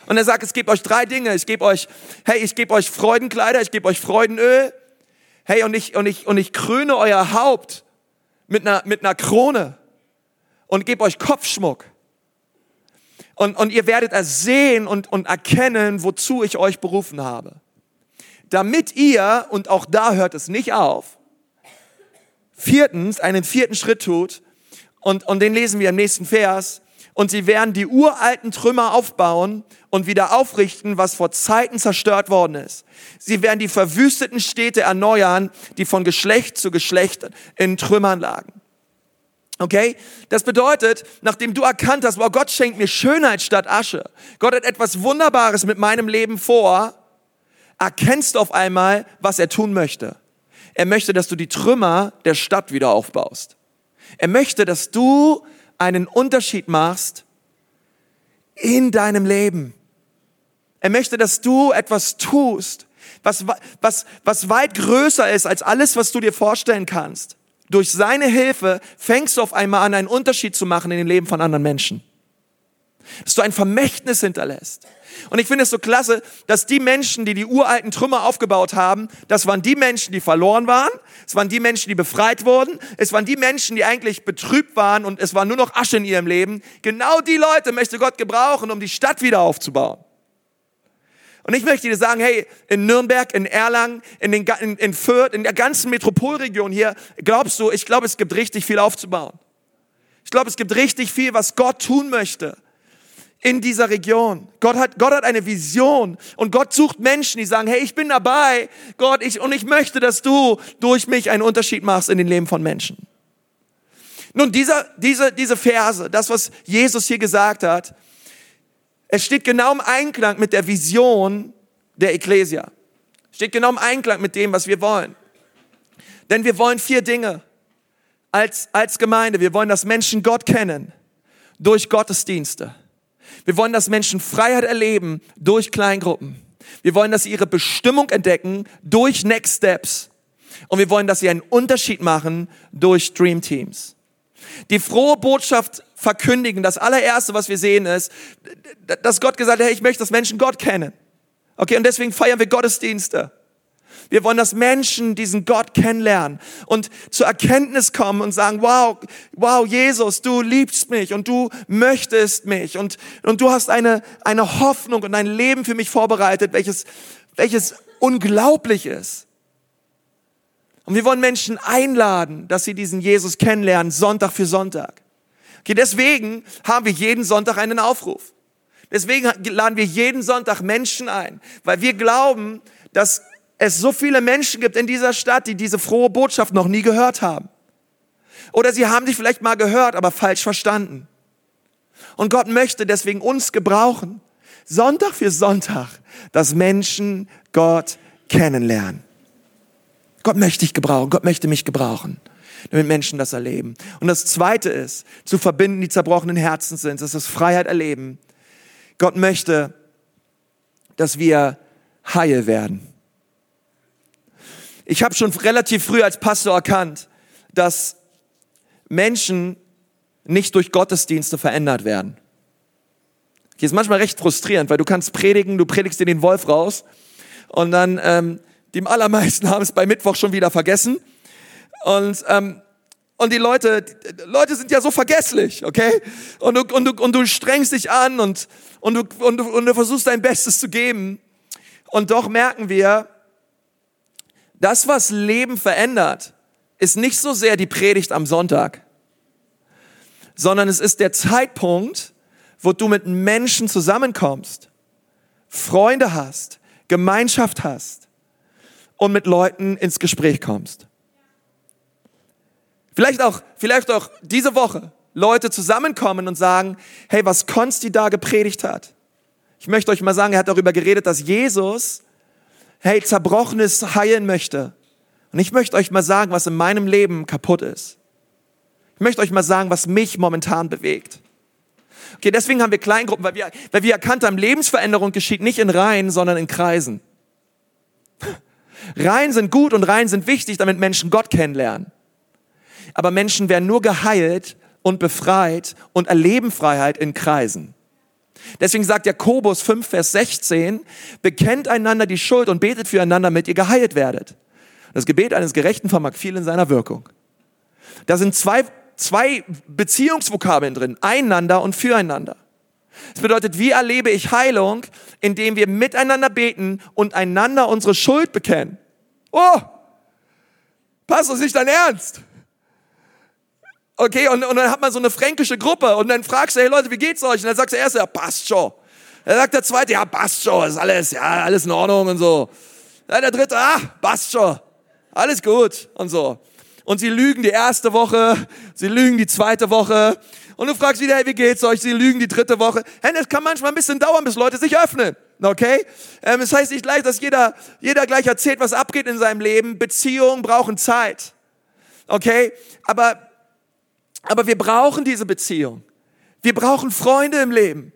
Und er sagt, es gibt euch drei Dinge. Ich gebe euch, hey, ich gebe euch Freudenkleider, ich gebe euch Freudenöl. Hey, und ich, und ich, und ich kröne euer Haupt mit einer, mit einer Krone und gebe euch Kopfschmuck. Und, und ihr werdet ersehen und, und erkennen, wozu ich euch berufen habe. Damit ihr, und auch da hört es nicht auf, viertens, einen vierten Schritt tut, und, und den lesen wir im nächsten Vers, und sie werden die uralten Trümmer aufbauen und wieder aufrichten, was vor Zeiten zerstört worden ist. Sie werden die verwüsteten Städte erneuern, die von Geschlecht zu Geschlecht in Trümmern lagen. Okay? Das bedeutet, nachdem du erkannt hast, wow, Gott schenkt mir Schönheit statt Asche. Gott hat etwas Wunderbares mit meinem Leben vor. Erkennst du auf einmal, was er tun möchte. Er möchte, dass du die Trümmer der Stadt wieder aufbaust. Er möchte, dass du einen Unterschied machst in deinem Leben. Er möchte, dass du etwas tust, was, was, was weit größer ist als alles, was du dir vorstellen kannst durch seine Hilfe fängst du auf einmal an, einen Unterschied zu machen in dem Leben von anderen Menschen. Dass du ein Vermächtnis hinterlässt. Und ich finde es so klasse, dass die Menschen, die die uralten Trümmer aufgebaut haben, das waren die Menschen, die verloren waren. Es waren die Menschen, die befreit wurden. Es waren die Menschen, die eigentlich betrübt waren und es war nur noch Asche in ihrem Leben. Genau die Leute möchte Gott gebrauchen, um die Stadt wieder aufzubauen. Und ich möchte dir sagen, hey, in Nürnberg, in Erlangen, in, den, in, in Fürth, in der ganzen Metropolregion hier, glaubst du, ich glaube, es gibt richtig viel aufzubauen. Ich glaube, es gibt richtig viel, was Gott tun möchte in dieser Region. Gott hat, Gott hat eine Vision und Gott sucht Menschen, die sagen, hey, ich bin dabei, Gott, ich, und ich möchte, dass du durch mich einen Unterschied machst in den Leben von Menschen. Nun, dieser, diese, diese Verse, das, was Jesus hier gesagt hat, es steht genau im Einklang mit der Vision der Ecclesia. Steht genau im Einklang mit dem, was wir wollen. Denn wir wollen vier Dinge als, als Gemeinde. Wir wollen, dass Menschen Gott kennen durch Gottesdienste. Wir wollen, dass Menschen Freiheit erleben durch Kleingruppen. Wir wollen, dass sie ihre Bestimmung entdecken durch Next Steps. Und wir wollen, dass sie einen Unterschied machen durch Dream Teams. Die frohe Botschaft verkündigen. Das allererste, was wir sehen, ist, dass Gott gesagt hat, hey, ich möchte, dass Menschen Gott kennen. Okay, und deswegen feiern wir Gottesdienste. Wir wollen, dass Menschen diesen Gott kennenlernen und zur Erkenntnis kommen und sagen, wow, wow, Jesus, du liebst mich und du möchtest mich und, und du hast eine, eine Hoffnung und ein Leben für mich vorbereitet, welches, welches unglaublich ist. Und wir wollen Menschen einladen, dass sie diesen Jesus kennenlernen, Sonntag für Sonntag. Okay, deswegen haben wir jeden Sonntag einen Aufruf. Deswegen laden wir jeden Sonntag Menschen ein, weil wir glauben, dass es so viele Menschen gibt in dieser Stadt, die diese frohe Botschaft noch nie gehört haben. Oder sie haben sie vielleicht mal gehört, aber falsch verstanden. Und Gott möchte deswegen uns gebrauchen, Sonntag für Sonntag, dass Menschen Gott kennenlernen. Gott möchte dich gebrauchen, Gott möchte mich gebrauchen, damit Menschen das erleben. Und das Zweite ist, zu verbinden, die zerbrochenen Herzen sind, dass das Freiheit erleben. Gott möchte, dass wir heil werden. Ich habe schon relativ früh als Pastor erkannt, dass Menschen nicht durch Gottesdienste verändert werden. Das ist manchmal recht frustrierend, weil du kannst predigen, du predigst dir den Wolf raus und dann ähm, die allermeisten haben es bei Mittwoch schon wieder vergessen und ähm, und die Leute, die Leute sind ja so vergesslich, okay? Und du, und du, und du strengst dich an und, und, du, und, du, und du versuchst dein Bestes zu geben. Und doch merken wir, das, was Leben verändert, ist nicht so sehr die Predigt am Sonntag, sondern es ist der Zeitpunkt, wo du mit Menschen zusammenkommst, Freunde hast, Gemeinschaft hast und mit Leuten ins Gespräch kommst. Vielleicht auch, vielleicht auch diese Woche Leute zusammenkommen und sagen, hey, was Konsti da gepredigt hat. Ich möchte euch mal sagen, er hat darüber geredet, dass Jesus, hey, Zerbrochenes heilen möchte. Und ich möchte euch mal sagen, was in meinem Leben kaputt ist. Ich möchte euch mal sagen, was mich momentan bewegt. Okay, deswegen haben wir Kleingruppen, weil wir, weil wir erkannt haben, Lebensveränderung geschieht nicht in Reihen, sondern in Kreisen. Reihen sind gut und Reihen sind wichtig, damit Menschen Gott kennenlernen. Aber Menschen werden nur geheilt und befreit und erleben Freiheit in Kreisen. Deswegen sagt Jakobus 5, Vers 16, bekennt einander die Schuld und betet füreinander, damit ihr geheilt werdet. Das Gebet eines Gerechten vermag viel in seiner Wirkung. Da sind zwei, zwei Beziehungsvokabeln drin, einander und füreinander. Das bedeutet, wie erlebe ich Heilung, indem wir miteinander beten und einander unsere Schuld bekennen. Oh, passt das nicht dein Ernst? Okay, und, und dann hat man so eine fränkische Gruppe und dann fragst du, hey Leute, wie geht's euch? Und dann sagt der Erste, ja, passt schon. Dann sagt der Zweite, ja, passt schon, ist alles, ja, alles in Ordnung und so. Dann der Dritte, ah, passt schon, alles gut und so. Und sie lügen die erste Woche, sie lügen die zweite Woche und du fragst wieder, hey, wie geht's euch? Sie lügen die dritte Woche. Hey, es kann manchmal ein bisschen dauern, bis Leute sich öffnen. Okay? Ähm, das heißt nicht gleich, dass jeder, jeder gleich erzählt, was abgeht in seinem Leben. Beziehungen brauchen Zeit. Okay? Aber aber wir brauchen diese Beziehung. Wir brauchen Freunde im Leben.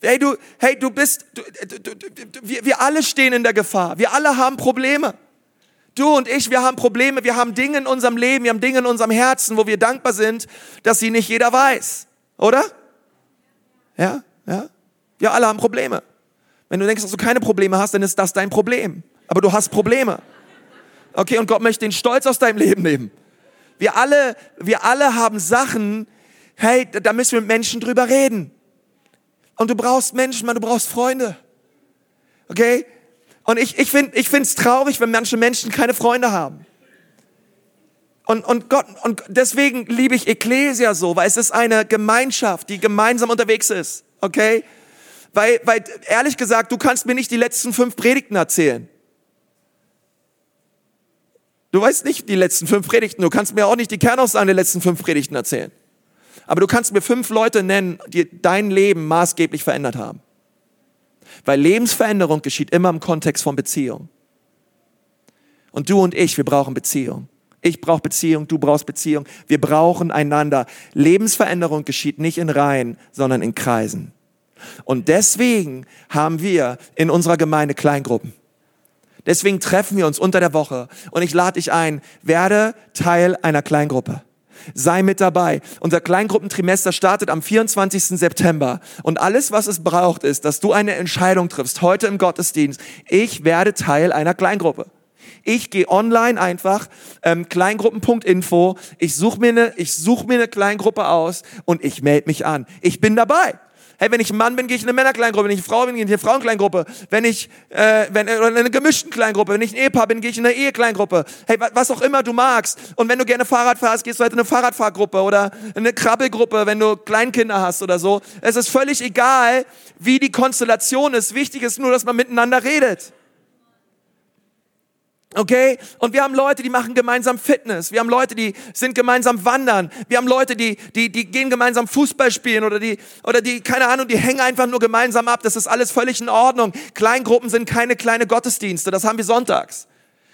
Hey, du, hey, du bist, du, du, du, wir, wir alle stehen in der Gefahr. Wir alle haben Probleme. Du und ich, wir haben Probleme, wir haben Dinge in unserem Leben, wir haben Dinge in unserem Herzen, wo wir dankbar sind, dass sie nicht jeder weiß. Oder? Ja, ja. Wir alle haben Probleme. Wenn du denkst, dass du keine Probleme hast, dann ist das dein Problem. Aber du hast Probleme. Okay, und Gott möchte den Stolz aus deinem Leben nehmen. Wir alle, wir alle haben Sachen, hey, da müssen wir mit Menschen drüber reden. Und du brauchst Menschen, man, du brauchst Freunde. Okay? Und ich, ich finde ich es traurig, wenn manche Menschen keine Freunde haben. Und, und Gott, und deswegen liebe ich Ecclesia so, weil es ist eine Gemeinschaft, die gemeinsam unterwegs ist. Okay? Weil, weil, ehrlich gesagt, du kannst mir nicht die letzten fünf Predigten erzählen. Du weißt nicht die letzten fünf Predigten. Du kannst mir auch nicht die Kernaussagen der letzten fünf Predigten erzählen. Aber du kannst mir fünf Leute nennen, die dein Leben maßgeblich verändert haben. Weil Lebensveränderung geschieht immer im Kontext von Beziehung. Und du und ich, wir brauchen Beziehung. Ich brauche Beziehung, du brauchst Beziehung. Wir brauchen einander. Lebensveränderung geschieht nicht in Reihen, sondern in Kreisen. Und deswegen haben wir in unserer Gemeinde Kleingruppen. Deswegen treffen wir uns unter der Woche und ich lade dich ein, werde Teil einer Kleingruppe. Sei mit dabei. Unser Kleingruppentrimester startet am 24. September. Und alles, was es braucht, ist, dass du eine Entscheidung triffst, heute im Gottesdienst. Ich werde Teil einer Kleingruppe. Ich gehe online einfach, ähm, kleingruppen.info, ich suche mir, eine, ich such mir eine Kleingruppe aus und ich melde mich an. Ich bin dabei. Hey, wenn ich ein Mann bin, gehe ich in eine Männerkleingruppe. Wenn ich eine Frau bin, gehe ich in eine Frauenkleingruppe. Wenn ich, äh, wenn, oder in eine gemischten Kleingruppe. Wenn ich ein Ehepaar bin, gehe ich in eine Ehekleingruppe. Hey, was auch immer du magst. Und wenn du gerne Fahrrad fährst, gehst du halt in eine Fahrradfahrgruppe oder in eine Krabbelgruppe, wenn du Kleinkinder hast oder so. Es ist völlig egal, wie die Konstellation ist. Wichtig ist nur, dass man miteinander redet. Okay? Und wir haben Leute, die machen gemeinsam Fitness. Wir haben Leute, die sind gemeinsam wandern. Wir haben Leute, die, die, die gehen gemeinsam Fußball spielen oder die, oder die, keine Ahnung, die hängen einfach nur gemeinsam ab. Das ist alles völlig in Ordnung. Kleingruppen sind keine kleine Gottesdienste. Das haben wir sonntags.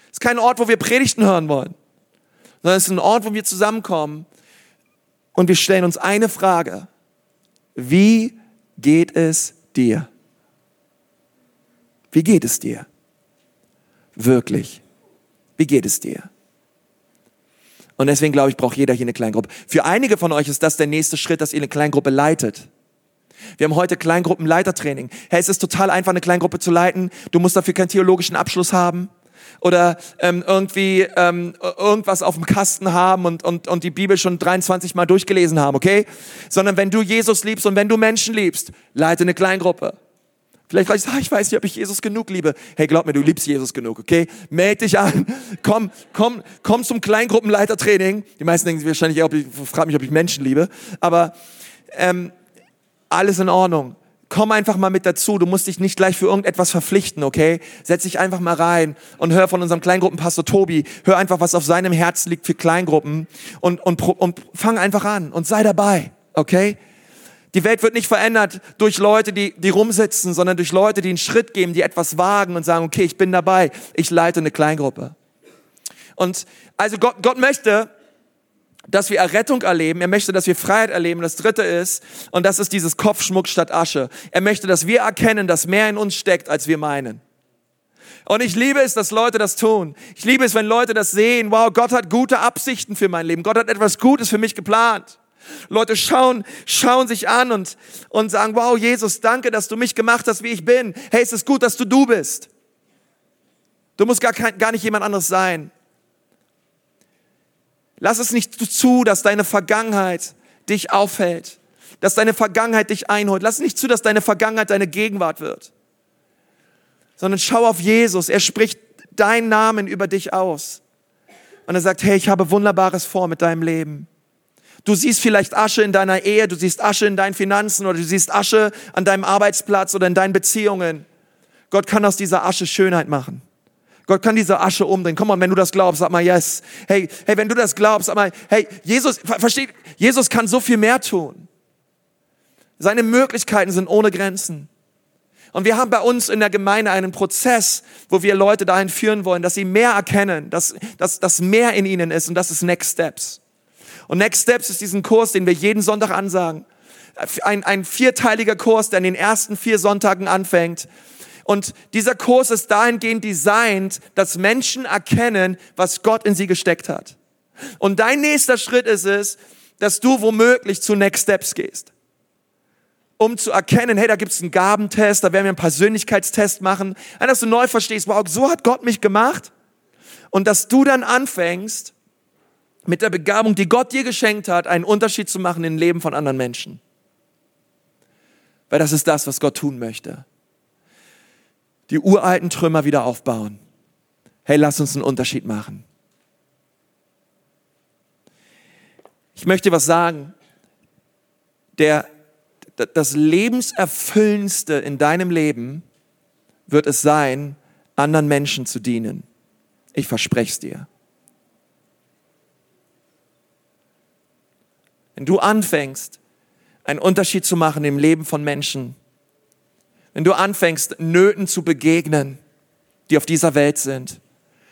Es ist kein Ort, wo wir Predigten hören wollen. Sondern es ist ein Ort, wo wir zusammenkommen und wir stellen uns eine Frage. Wie geht es dir? Wie geht es dir? Wirklich. Wie geht es dir? Und deswegen glaube ich, braucht jeder hier eine Kleingruppe. Für einige von euch ist das der nächste Schritt, dass ihr eine Kleingruppe leitet. Wir haben heute Kleingruppenleitertraining. Hey, es ist total einfach, eine Kleingruppe zu leiten. Du musst dafür keinen theologischen Abschluss haben oder ähm, irgendwie ähm, irgendwas auf dem Kasten haben und, und, und die Bibel schon 23 Mal durchgelesen haben, okay? Sondern wenn du Jesus liebst und wenn du Menschen liebst, leite eine Kleingruppe. Vielleicht weißt du, ah, ich weiß nicht, ob ich Jesus genug liebe. Hey, glaub mir, du liebst Jesus genug, okay? Meld dich an. Komm, komm, komm zum Kleingruppenleitertraining. Die meisten denken wahrscheinlich, ob ich, frag mich, ob ich Menschen liebe. Aber ähm, alles in Ordnung. Komm einfach mal mit dazu. Du musst dich nicht gleich für irgendetwas verpflichten, okay? Setz dich einfach mal rein und hör von unserem Kleingruppenpastor Tobi. Hör einfach, was auf seinem Herzen liegt für Kleingruppen und, und, und fang einfach an und sei dabei, okay? Die Welt wird nicht verändert durch Leute, die, die rumsitzen, sondern durch Leute, die einen Schritt geben, die etwas wagen und sagen, okay, ich bin dabei, ich leite eine Kleingruppe. Und also Gott, Gott möchte, dass wir Errettung erleben. Er möchte, dass wir Freiheit erleben. Das dritte ist, und das ist dieses Kopfschmuck statt Asche. Er möchte, dass wir erkennen, dass mehr in uns steckt, als wir meinen. Und ich liebe es, dass Leute das tun. Ich liebe es, wenn Leute das sehen. Wow, Gott hat gute Absichten für mein Leben. Gott hat etwas Gutes für mich geplant. Leute schauen, schauen sich an und, und sagen, wow, Jesus, danke, dass du mich gemacht hast, wie ich bin. Hey, es ist gut, dass du du bist. Du musst gar, kein, gar nicht jemand anderes sein. Lass es nicht zu, dass deine Vergangenheit dich aufhält, dass deine Vergangenheit dich einholt. Lass es nicht zu, dass deine Vergangenheit deine Gegenwart wird, sondern schau auf Jesus. Er spricht deinen Namen über dich aus. Und er sagt, hey, ich habe Wunderbares vor mit deinem Leben. Du siehst vielleicht Asche in deiner Ehe, du siehst Asche in deinen Finanzen oder du siehst Asche an deinem Arbeitsplatz oder in deinen Beziehungen. Gott kann aus dieser Asche Schönheit machen. Gott kann diese Asche umdrehen. Komm mal, wenn du das glaubst, sag mal yes. Hey, hey, wenn du das glaubst, sag mal, hey, Jesus, versteht, Jesus kann so viel mehr tun. Seine Möglichkeiten sind ohne Grenzen. Und wir haben bei uns in der Gemeinde einen Prozess, wo wir Leute dahin führen wollen, dass sie mehr erkennen, dass, dass, dass mehr in ihnen ist und das ist Next Steps. Und Next Steps ist diesen Kurs, den wir jeden Sonntag ansagen. Ein, ein vierteiliger Kurs, der an den ersten vier Sonntagen anfängt. Und dieser Kurs ist dahingehend designt, dass Menschen erkennen, was Gott in sie gesteckt hat. Und dein nächster Schritt ist es, dass du womöglich zu Next Steps gehst. Um zu erkennen, hey, da gibt's einen Gabentest, da werden wir einen Persönlichkeitstest machen. Dass du neu verstehst, wow, so hat Gott mich gemacht. Und dass du dann anfängst, mit der Begabung, die Gott dir geschenkt hat, einen Unterschied zu machen im Leben von anderen Menschen. Weil das ist das, was Gott tun möchte. Die uralten Trümmer wieder aufbauen. Hey, lass uns einen Unterschied machen. Ich möchte was sagen. Der, das Lebenserfüllendste in deinem Leben wird es sein, anderen Menschen zu dienen. Ich verspreche es dir. Wenn du anfängst, einen Unterschied zu machen im Leben von Menschen, wenn du anfängst, Nöten zu begegnen, die auf dieser Welt sind,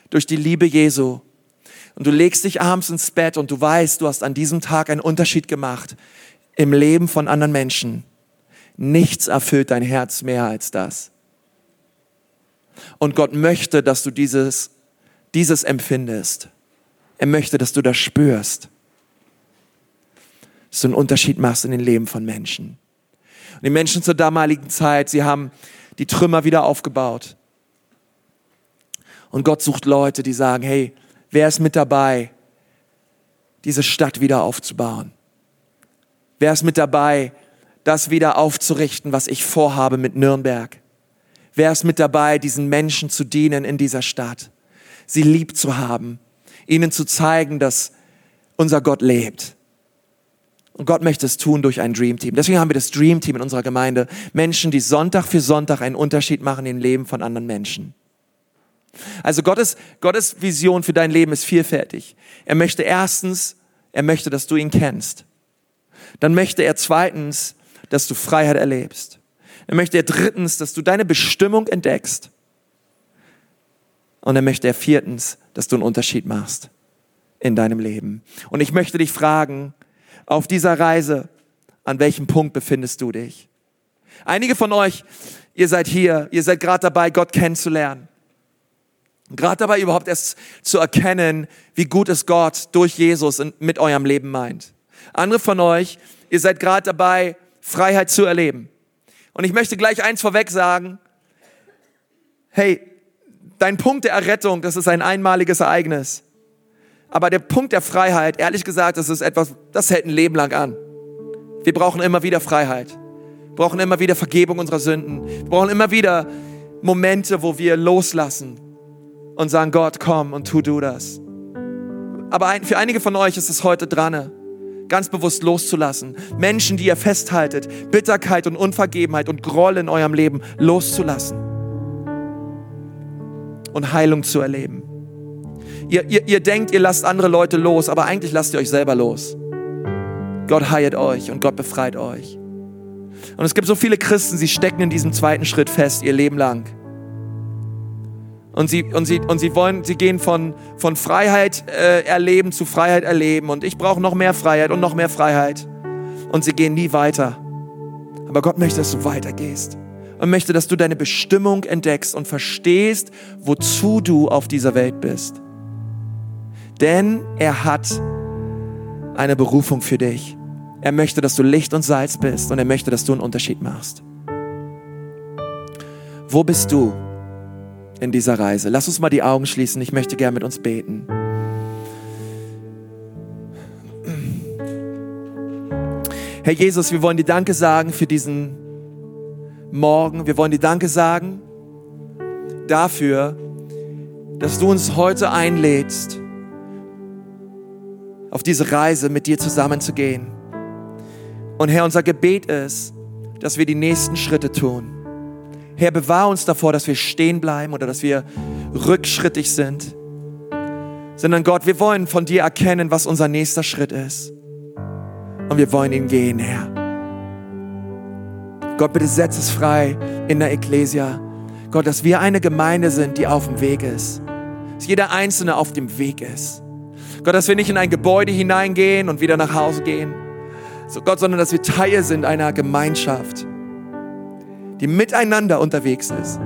durch die Liebe Jesu, und du legst dich abends ins Bett und du weißt, du hast an diesem Tag einen Unterschied gemacht im Leben von anderen Menschen. Nichts erfüllt dein Herz mehr als das. Und Gott möchte, dass du dieses, dieses empfindest. Er möchte, dass du das spürst dass du einen Unterschied machst in den Leben von Menschen. Und die Menschen zur damaligen Zeit, sie haben die Trümmer wieder aufgebaut. Und Gott sucht Leute, die sagen, hey, wer ist mit dabei, diese Stadt wieder aufzubauen? Wer ist mit dabei, das wieder aufzurichten, was ich vorhabe mit Nürnberg. Wer ist mit dabei, diesen Menschen zu dienen in dieser Stadt? Sie lieb zu haben, ihnen zu zeigen, dass unser Gott lebt. Und Gott möchte es tun durch ein Dream Team. Deswegen haben wir das Dream Team in unserer Gemeinde. Menschen, die Sonntag für Sonntag einen Unterschied machen im Leben von anderen Menschen. Also Gottes, Gottes Vision für dein Leben ist vielfältig. Er möchte erstens, er möchte, dass du ihn kennst. Dann möchte er zweitens, dass du Freiheit erlebst. Er möchte er drittens, dass du deine Bestimmung entdeckst. Und er möchte er viertens, dass du einen Unterschied machst in deinem Leben. Und ich möchte dich fragen, auf dieser Reise, an welchem Punkt befindest du dich? Einige von euch, ihr seid hier, ihr seid gerade dabei, Gott kennenzulernen. Gerade dabei überhaupt erst zu erkennen, wie gut es Gott durch Jesus mit eurem Leben meint. Andere von euch, ihr seid gerade dabei, Freiheit zu erleben. Und ich möchte gleich eins vorweg sagen. Hey, dein Punkt der Errettung, das ist ein einmaliges Ereignis. Aber der Punkt der Freiheit, ehrlich gesagt, das ist etwas, das hält ein Leben lang an. Wir brauchen immer wieder Freiheit. Wir brauchen immer wieder Vergebung unserer Sünden. Wir brauchen immer wieder Momente, wo wir loslassen und sagen, Gott, komm und tu du das. Aber für einige von euch ist es heute dran ganz bewusst loszulassen. Menschen, die ihr festhaltet, Bitterkeit und Unvergebenheit und Groll in eurem Leben loszulassen. Und Heilung zu erleben. Ihr, ihr, ihr denkt, ihr lasst andere Leute los, aber eigentlich lasst ihr euch selber los. Gott heilt euch und Gott befreit euch. Und es gibt so viele Christen, sie stecken in diesem zweiten Schritt fest, ihr Leben lang. Und sie, und sie, und sie wollen, sie gehen von, von Freiheit äh, erleben zu Freiheit erleben. Und ich brauche noch mehr Freiheit und noch mehr Freiheit. Und sie gehen nie weiter. Aber Gott möchte, dass du weitergehst. Und möchte, dass du deine Bestimmung entdeckst und verstehst, wozu du auf dieser Welt bist. Denn er hat eine Berufung für dich. Er möchte, dass du Licht und Salz bist und er möchte, dass du einen Unterschied machst. Wo bist du? in dieser Reise. Lass uns mal die Augen schließen. Ich möchte gerne mit uns beten. Herr Jesus, wir wollen dir Danke sagen für diesen Morgen. Wir wollen dir Danke sagen dafür, dass du uns heute einlädst, auf diese Reise mit dir zusammenzugehen. Und Herr, unser Gebet ist, dass wir die nächsten Schritte tun Herr, bewahr uns davor, dass wir stehen bleiben oder dass wir rückschrittig sind, sondern Gott, wir wollen von dir erkennen, was unser nächster Schritt ist. Und wir wollen ihn gehen, Herr. Gott, bitte setz es frei in der Ekklesia. Gott, dass wir eine Gemeinde sind, die auf dem Weg ist. Dass jeder Einzelne auf dem Weg ist. Gott, dass wir nicht in ein Gebäude hineingehen und wieder nach Hause gehen. So Gott, sondern dass wir Teil sind einer Gemeinschaft die miteinander unterwegs ist.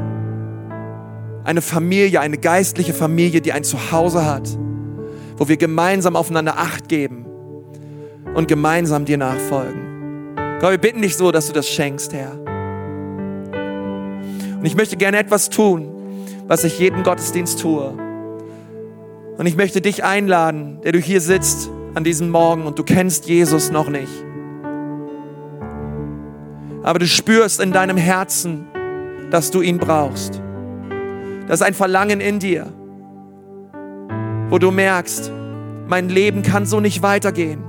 Eine Familie, eine geistliche Familie, die ein Zuhause hat, wo wir gemeinsam aufeinander Acht geben und gemeinsam dir nachfolgen. Gott, wir bitten dich so, dass du das schenkst, Herr. Und ich möchte gerne etwas tun, was ich jeden Gottesdienst tue. Und ich möchte dich einladen, der du hier sitzt an diesem Morgen und du kennst Jesus noch nicht aber du spürst in deinem Herzen, dass du ihn brauchst. Das ist ein Verlangen in dir, wo du merkst, mein Leben kann so nicht weitergehen.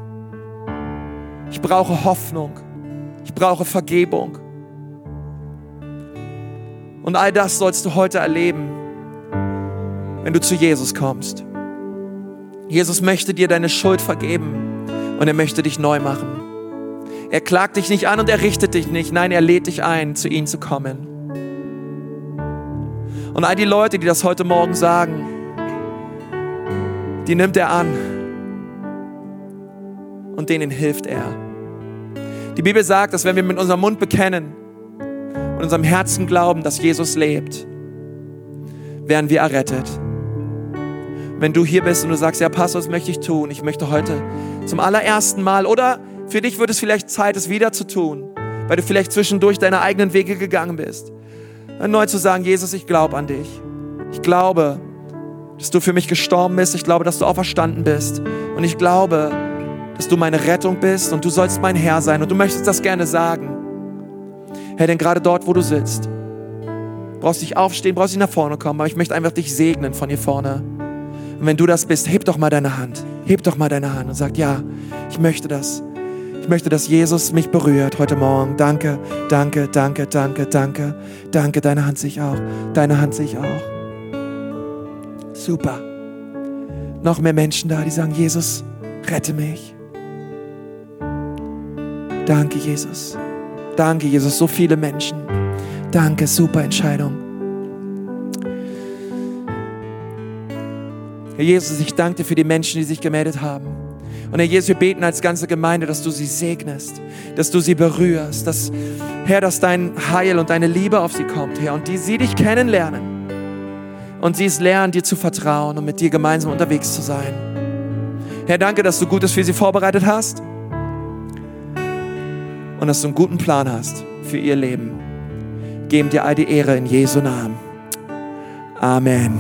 Ich brauche Hoffnung. Ich brauche Vergebung. Und all das sollst du heute erleben, wenn du zu Jesus kommst. Jesus möchte dir deine Schuld vergeben und er möchte dich neu machen. Er klagt dich nicht an und er richtet dich nicht. Nein, er lädt dich ein, zu ihm zu kommen. Und all die Leute, die das heute Morgen sagen, die nimmt er an. Und denen hilft er. Die Bibel sagt, dass wenn wir mit unserem Mund bekennen und unserem Herzen glauben, dass Jesus lebt, werden wir errettet. Wenn du hier bist und du sagst, ja, Pastor, was möchte ich tun? Ich möchte heute zum allerersten Mal oder für dich wird es vielleicht Zeit, es wieder zu tun, weil du vielleicht zwischendurch deine eigenen Wege gegangen bist. Neu zu sagen, Jesus, ich glaube an dich. Ich glaube, dass du für mich gestorben bist. Ich glaube, dass du auferstanden bist. Und ich glaube, dass du meine Rettung bist und du sollst mein Herr sein. Und du möchtest das gerne sagen. Herr, denn gerade dort, wo du sitzt, brauchst nicht aufstehen, brauchst nicht nach vorne kommen, aber ich möchte einfach dich segnen von hier vorne. Und wenn du das bist, heb doch mal deine Hand. Heb doch mal deine Hand und sag, ja, ich möchte das. Ich möchte, dass Jesus mich berührt heute Morgen. Danke, danke, danke, danke, danke. Danke, deine Hand sehe ich auch. Deine Hand sehe ich auch. Super. Noch mehr Menschen da, die sagen, Jesus, rette mich. Danke, Jesus. Danke, Jesus. So viele Menschen. Danke, super Entscheidung. Herr Jesus, ich danke dir für die Menschen, die sich gemeldet haben. Und Herr Jesus, wir beten als ganze Gemeinde, dass du sie segnest, dass du sie berührst, dass, Herr, dass dein Heil und deine Liebe auf sie kommt, Herr, und die sie dich kennenlernen. Und sie es lernen, dir zu vertrauen und mit dir gemeinsam unterwegs zu sein. Herr, danke, dass du Gutes für sie vorbereitet hast und dass du einen guten Plan hast für ihr Leben. Geben dir all die Ehre in Jesu Namen. Amen.